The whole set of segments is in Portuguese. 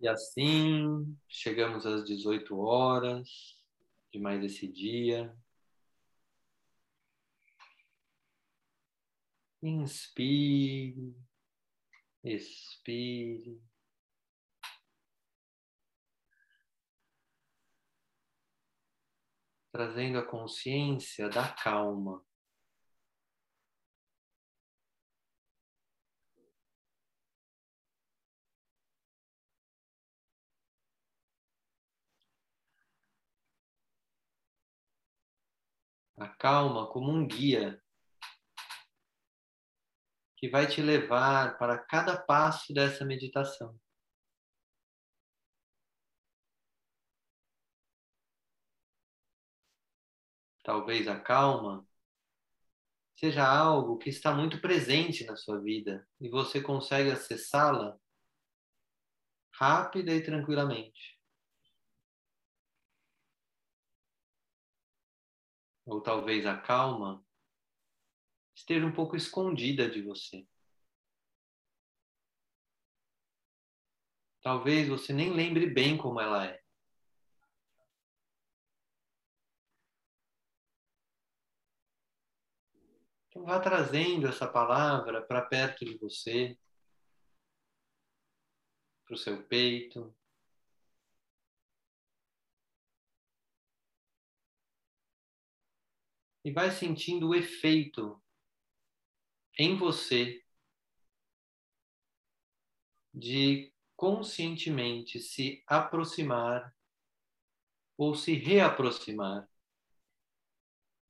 E assim chegamos às 18 horas de mais esse dia. Inspire, expire. Trazendo a consciência da calma. A calma como um guia que vai te levar para cada passo dessa meditação. Talvez a calma seja algo que está muito presente na sua vida e você consegue acessá-la rápida e tranquilamente. Ou talvez a calma, esteja um pouco escondida de você. Talvez você nem lembre bem como ela é. Então vá trazendo essa palavra para perto de você, para o seu peito, e vai sentindo o efeito em você de conscientemente se aproximar ou se reaproximar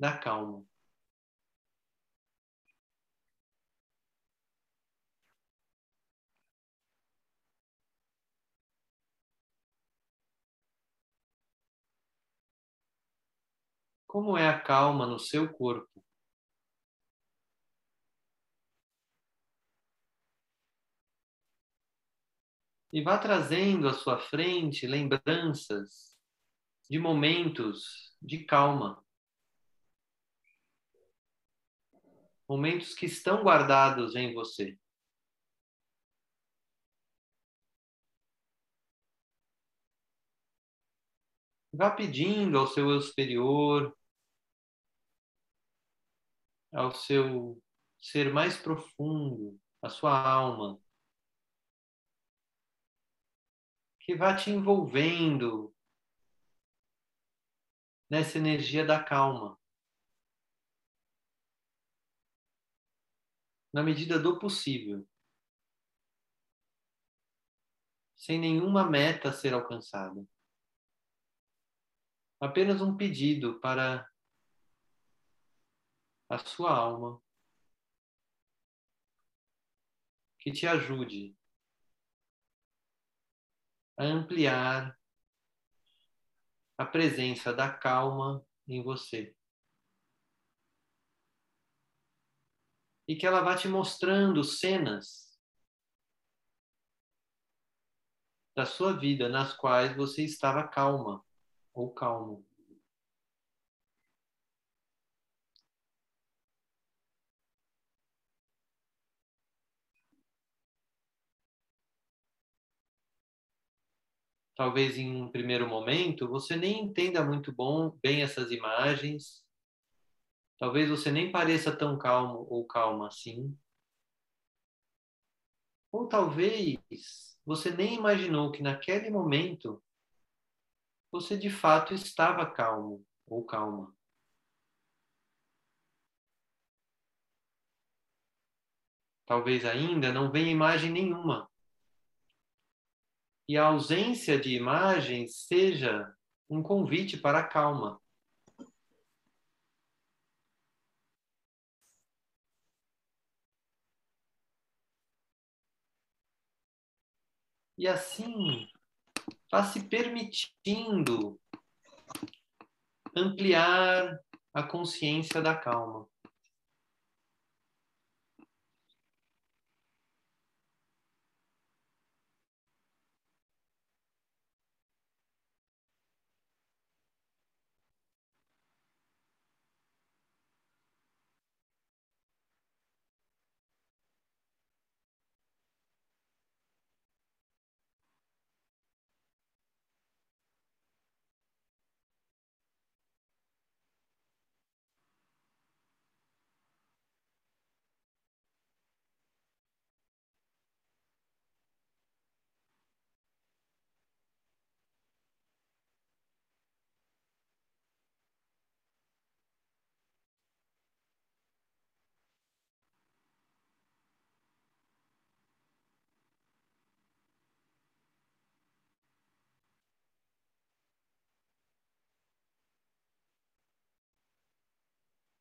da calma. Como é a calma no seu corpo? E vá trazendo à sua frente lembranças de momentos de calma. Momentos que estão guardados em você. Vá pedindo ao seu eu superior ao seu ser mais profundo, à sua alma, que vá te envolvendo nessa energia da calma. Na medida do possível. Sem nenhuma meta a ser alcançada. Apenas um pedido para a sua alma que te ajude a ampliar a presença da calma em você. E que ela vá te mostrando cenas da sua vida nas quais você estava calma ou calmo. Talvez em um primeiro momento você nem entenda muito bom, bem essas imagens. Talvez você nem pareça tão calmo ou calma assim. Ou talvez você nem imaginou que naquele momento você de fato estava calmo ou calma. Talvez ainda não venha imagem nenhuma e a ausência de imagens seja um convite para a calma. E assim, vá se permitindo ampliar a consciência da calma.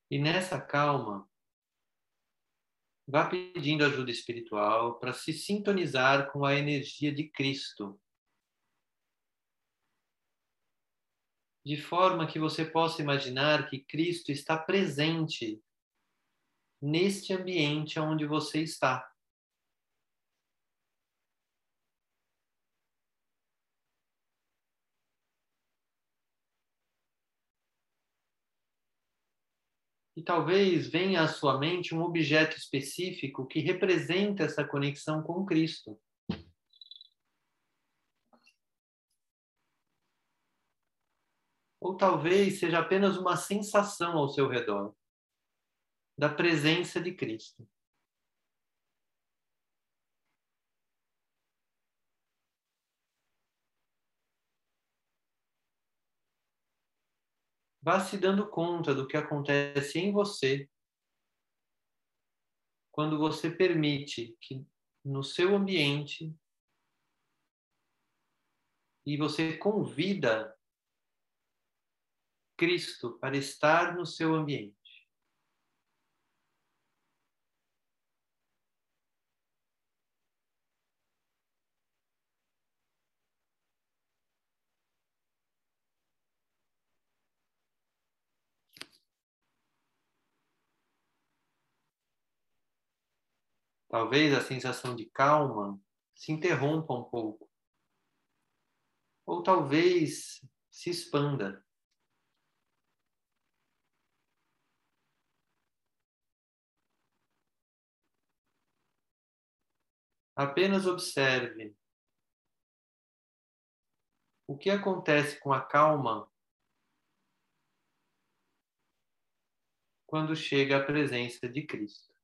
E nessa calma, vá pedindo ajuda espiritual para se sintonizar com a energia de Cristo. De forma que você possa imaginar que Cristo está presente neste ambiente onde você está. Talvez venha à sua mente um objeto específico que representa essa conexão com Cristo. Ou talvez seja apenas uma sensação ao seu redor da presença de Cristo. Vá se dando conta do que acontece em você quando você permite que no seu ambiente e você convida Cristo para estar no seu ambiente. Talvez a sensação de calma se interrompa um pouco. Ou talvez se expanda. Apenas observe o que acontece com a calma quando chega a presença de Cristo.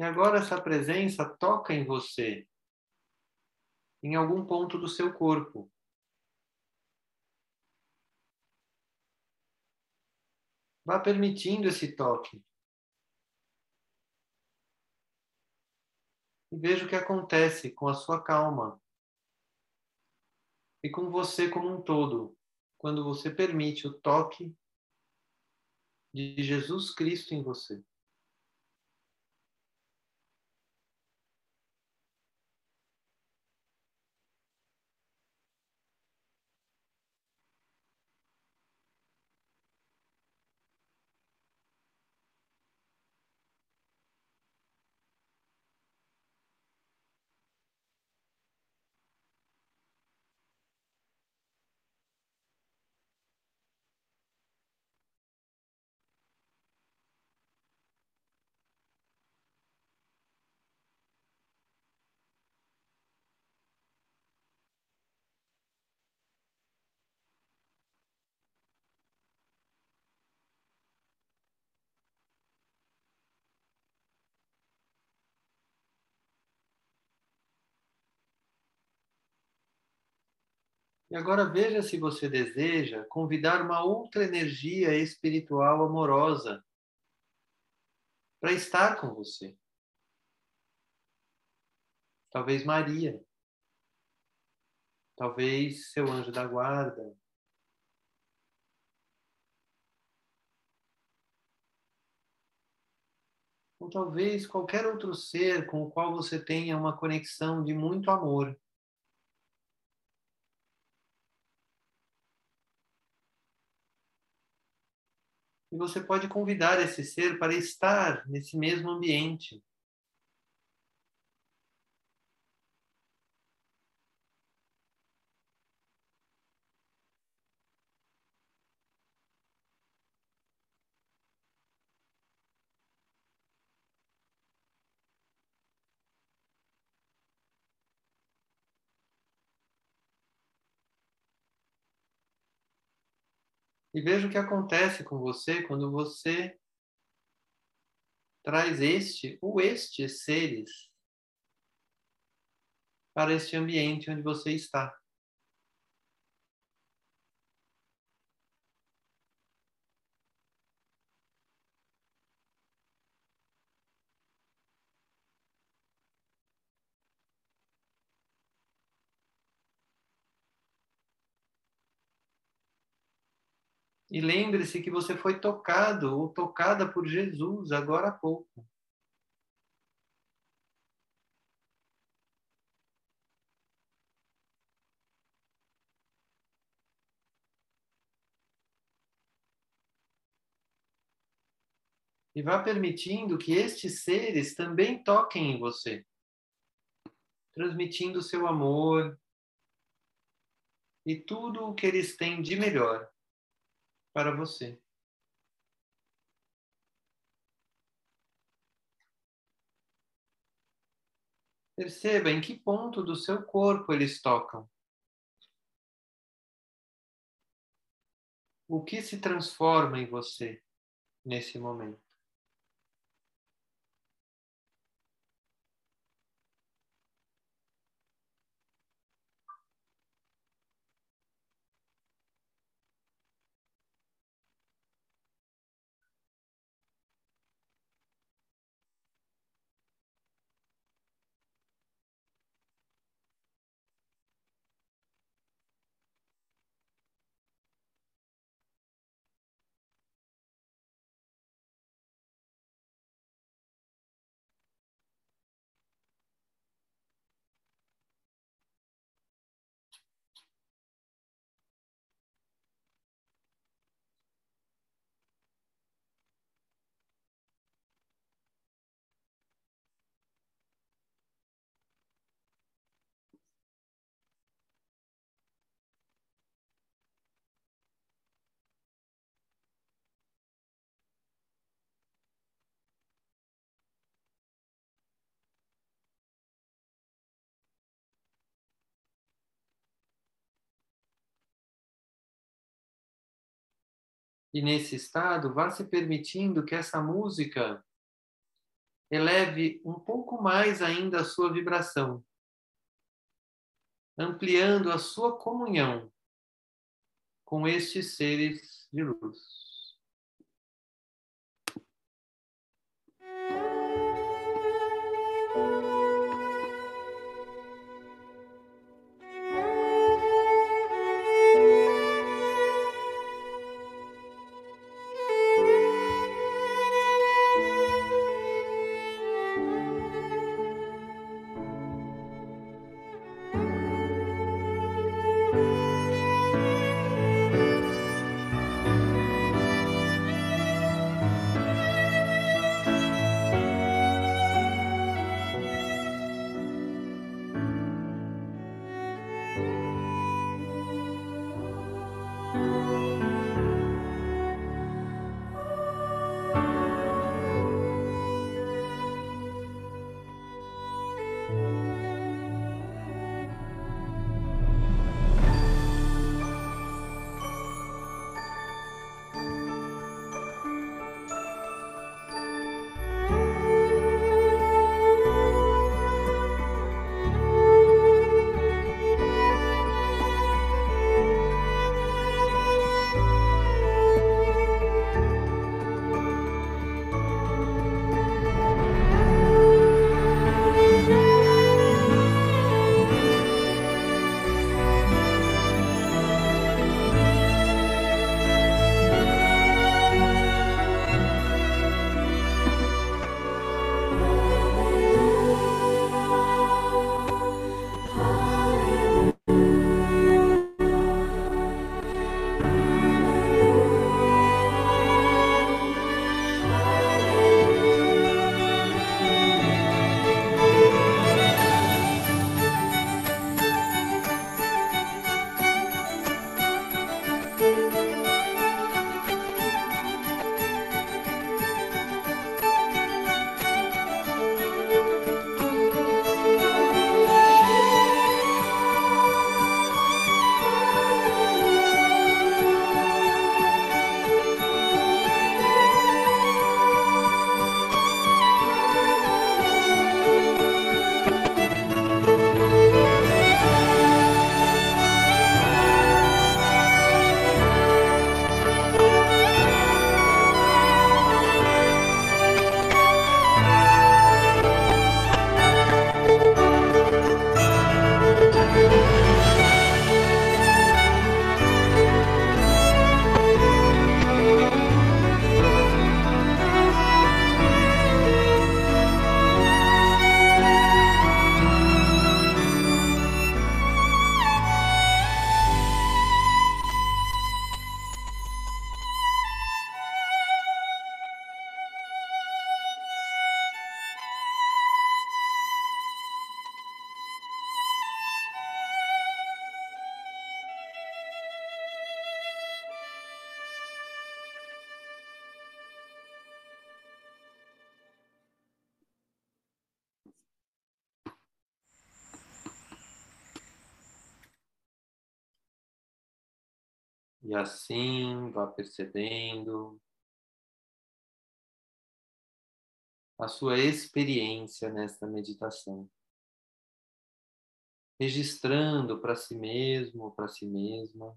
E agora essa presença toca em você, em algum ponto do seu corpo. Vá permitindo esse toque. E veja o que acontece com a sua calma. E com você como um todo, quando você permite o toque de Jesus Cristo em você. E agora veja se você deseja convidar uma outra energia espiritual amorosa para estar com você. Talvez Maria. Talvez seu anjo da guarda. Ou talvez qualquer outro ser com o qual você tenha uma conexão de muito amor. E você pode convidar esse ser para estar nesse mesmo ambiente. E veja o que acontece com você quando você traz este ou estes seres para este ambiente onde você está. E lembre-se que você foi tocado ou tocada por Jesus agora há pouco. E vá permitindo que estes seres também toquem em você, transmitindo seu amor e tudo o que eles têm de melhor para você. Perceba em que ponto do seu corpo eles tocam. O que se transforma em você nesse momento? E nesse estado, vá se permitindo que essa música eleve um pouco mais ainda a sua vibração, ampliando a sua comunhão com estes seres de luz. E assim vá percebendo a sua experiência nesta meditação. Registrando para si mesmo, para si mesma,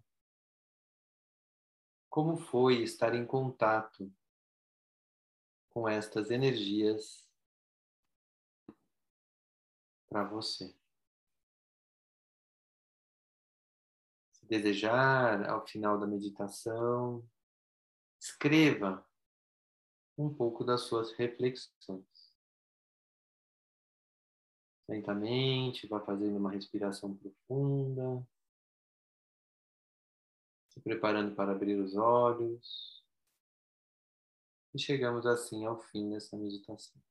como foi estar em contato com estas energias para você. Desejar, ao final da meditação, escreva um pouco das suas reflexões. Lentamente, vá fazendo uma respiração profunda, se preparando para abrir os olhos. E chegamos assim ao fim dessa meditação.